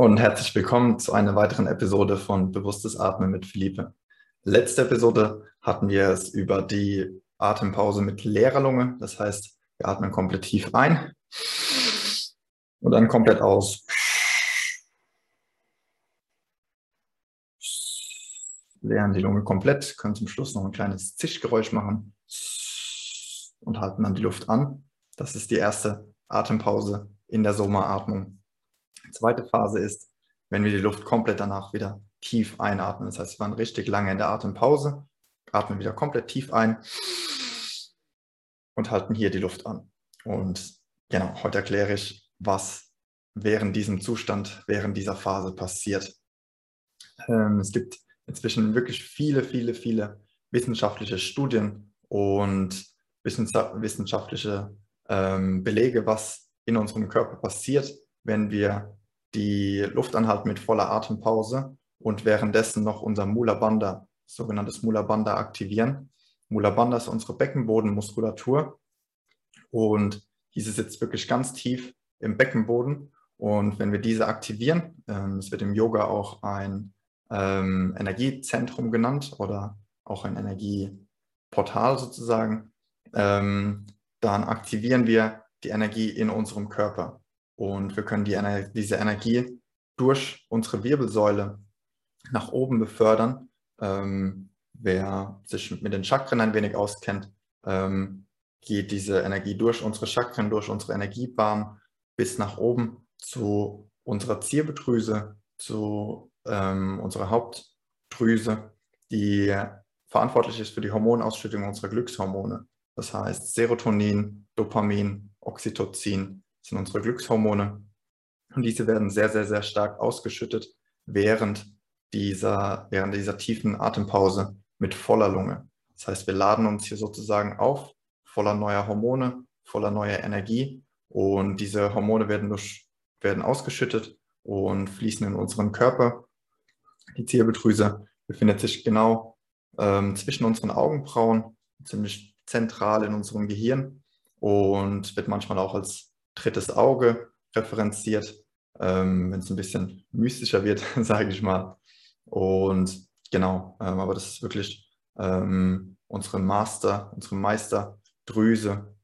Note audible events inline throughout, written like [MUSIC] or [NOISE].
und herzlich willkommen zu einer weiteren Episode von Bewusstes Atmen mit Philippe. Letzte Episode hatten wir es über die Atempause mit leerer Lunge. Das heißt, wir atmen komplett tief ein und dann komplett aus. Leeren die Lunge komplett, können zum Schluss noch ein kleines Zischgeräusch machen und halten dann die Luft an. Das ist die erste Atempause in der Soma-Atmung. Die zweite Phase ist, wenn wir die Luft komplett danach wieder tief einatmen. Das heißt, wir waren richtig lange in der Atempause, atmen wieder komplett tief ein und halten hier die Luft an. Und genau, heute erkläre ich, was während diesem Zustand, während dieser Phase passiert. Ähm, es gibt inzwischen wirklich viele, viele, viele wissenschaftliche Studien und wissenschaftliche ähm, Belege, was in unserem Körper passiert, wenn wir die Luft anhalten mit voller Atempause und währenddessen noch unser Mula Bandha, sogenanntes Mula Bandha aktivieren. Mula Bandha ist unsere Beckenbodenmuskulatur und diese sitzt wirklich ganz tief im Beckenboden und wenn wir diese aktivieren, ähm, es wird im Yoga auch ein ähm, Energiezentrum genannt oder auch ein Energieportal sozusagen, ähm, dann aktivieren wir die Energie in unserem Körper. Und wir können die, diese Energie durch unsere Wirbelsäule nach oben befördern. Ähm, wer sich mit den Chakren ein wenig auskennt, ähm, geht diese Energie durch unsere Chakren, durch unsere Energiebahn bis nach oben zu unserer Zirbeldrüse, zu ähm, unserer Hauptdrüse, die verantwortlich ist für die Hormonausschüttung unserer Glückshormone. Das heißt Serotonin, Dopamin, Oxytocin, sind unsere Glückshormone. Und diese werden sehr, sehr, sehr stark ausgeschüttet während dieser, während dieser tiefen Atempause mit voller Lunge. Das heißt, wir laden uns hier sozusagen auf, voller neuer Hormone, voller neuer Energie. Und diese Hormone werden, durch, werden ausgeschüttet und fließen in unseren Körper. Die Zirbeldrüse befindet sich genau ähm, zwischen unseren Augenbrauen, ziemlich zentral in unserem Gehirn und wird manchmal auch als drittes Auge referenziert, ähm, wenn es ein bisschen mystischer wird, [LAUGHS] sage ich mal. Und genau, ähm, aber das ist wirklich ähm, unsere Master, unsere Meisterdrüse,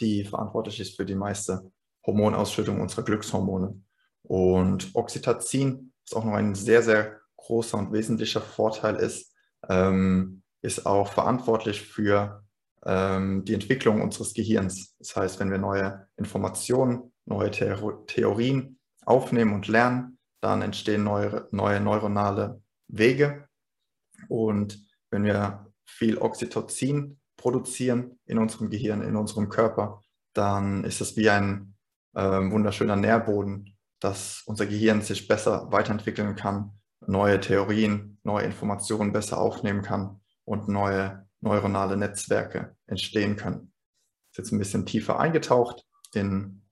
die verantwortlich ist für die meiste Hormonausschüttung unserer Glückshormone. Und Oxytocin ist auch noch ein sehr, sehr großer und wesentlicher Vorteil ist, ähm, ist auch verantwortlich für die Entwicklung unseres Gehirns. Das heißt, wenn wir neue Informationen, neue Theorien aufnehmen und lernen, dann entstehen neue, neue neuronale Wege. Und wenn wir viel Oxytocin produzieren in unserem Gehirn, in unserem Körper, dann ist es wie ein äh, wunderschöner Nährboden, dass unser Gehirn sich besser weiterentwickeln kann, neue Theorien, neue Informationen besser aufnehmen kann und neue neuronale Netzwerke entstehen können. Ist jetzt ein bisschen tiefer eingetaucht in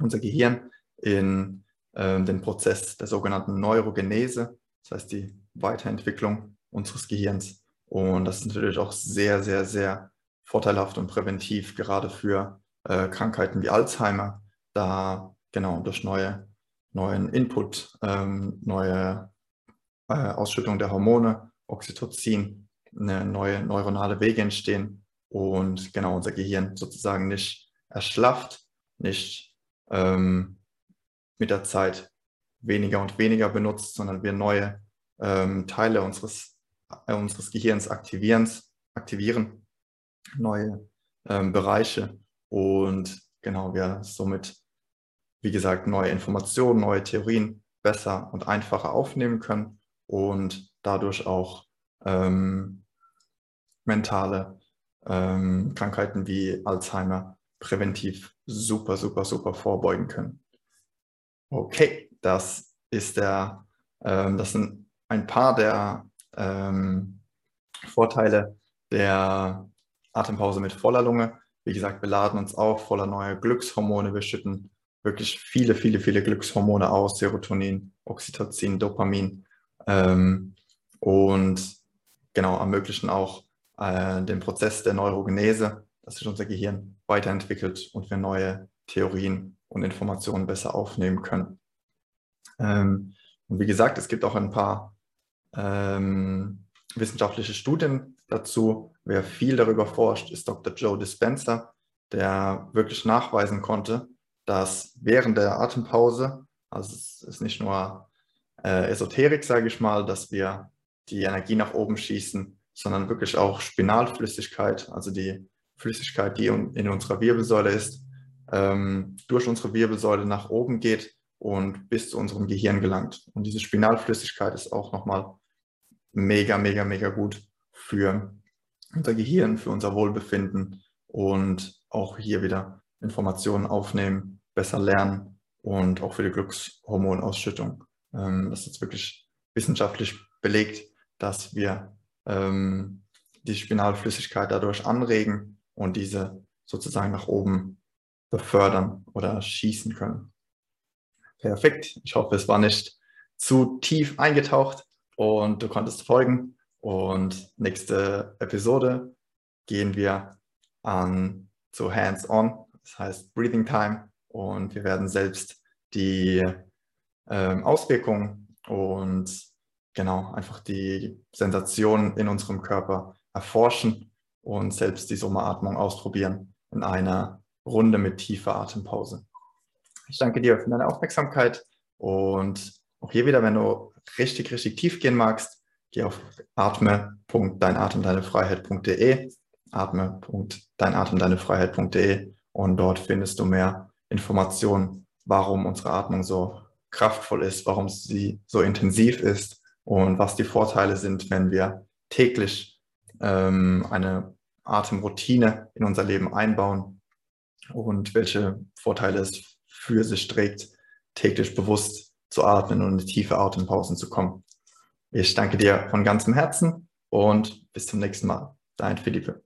unser Gehirn, in äh, den Prozess der sogenannten Neurogenese, das heißt die Weiterentwicklung unseres Gehirns. Und das ist natürlich auch sehr, sehr, sehr vorteilhaft und präventiv, gerade für äh, Krankheiten wie Alzheimer, da genau durch neue, neuen Input, ähm, neue äh, Ausschüttung der Hormone, Oxytocin, eine neue neuronale Wege entstehen und genau unser Gehirn sozusagen nicht erschlafft, nicht ähm, mit der Zeit weniger und weniger benutzt, sondern wir neue ähm, Teile unseres, äh, unseres Gehirns aktivieren, aktivieren neue ähm, Bereiche. Und genau wir somit, wie gesagt, neue Informationen, neue Theorien besser und einfacher aufnehmen können und dadurch auch ähm, mentale ähm, Krankheiten wie Alzheimer präventiv super, super, super vorbeugen können. Okay, das ist der, ähm, das sind ein paar der ähm, Vorteile der Atempause mit voller Lunge. Wie gesagt, wir laden uns auf voller neuer Glückshormone. Wir schütten wirklich viele, viele, viele Glückshormone aus, Serotonin, Oxytocin, Dopamin ähm, und genau ermöglichen auch äh, den Prozess der Neurogenese, dass sich unser Gehirn weiterentwickelt und wir neue Theorien und Informationen besser aufnehmen können. Ähm, und wie gesagt, es gibt auch ein paar ähm, wissenschaftliche Studien dazu. Wer viel darüber forscht, ist Dr. Joe Dispenza, der wirklich nachweisen konnte, dass während der Atempause, also es ist nicht nur äh, Esoterik, sage ich mal, dass wir die Energie nach oben schießen, sondern wirklich auch Spinalflüssigkeit, also die Flüssigkeit, die in unserer Wirbelsäule ist, ähm, durch unsere Wirbelsäule nach oben geht und bis zu unserem Gehirn gelangt. Und diese Spinalflüssigkeit ist auch nochmal mega, mega, mega gut für unser Gehirn, für unser Wohlbefinden und auch hier wieder Informationen aufnehmen, besser lernen und auch für die Glückshormonausschüttung. Ähm, das ist wirklich wissenschaftlich belegt, dass wir ähm, die Spinalflüssigkeit dadurch anregen und diese sozusagen nach oben befördern oder schießen können. Perfekt. Ich hoffe, es war nicht zu tief eingetaucht und du konntest folgen. Und nächste Episode gehen wir an zu Hands-on, das heißt Breathing Time. Und wir werden selbst die ähm, Auswirkungen und genau einfach die Sensation in unserem Körper erforschen und selbst die Sommeratmung ausprobieren in einer Runde mit tiefer Atempause. Ich danke dir für deine Aufmerksamkeit und auch hier wieder, wenn du richtig, richtig tief gehen magst, geh auf atme.deinatemdeinefreiheit.de atme.deinatemdeinefreiheit.de und dort findest du mehr Informationen, warum unsere Atmung so kraftvoll ist, warum sie so intensiv ist und was die Vorteile sind, wenn wir täglich ähm, eine Atemroutine in unser Leben einbauen und welche Vorteile es für sich trägt, täglich bewusst zu atmen und in tiefe Atempausen zu kommen. Ich danke dir von ganzem Herzen und bis zum nächsten Mal. Dein Philippe.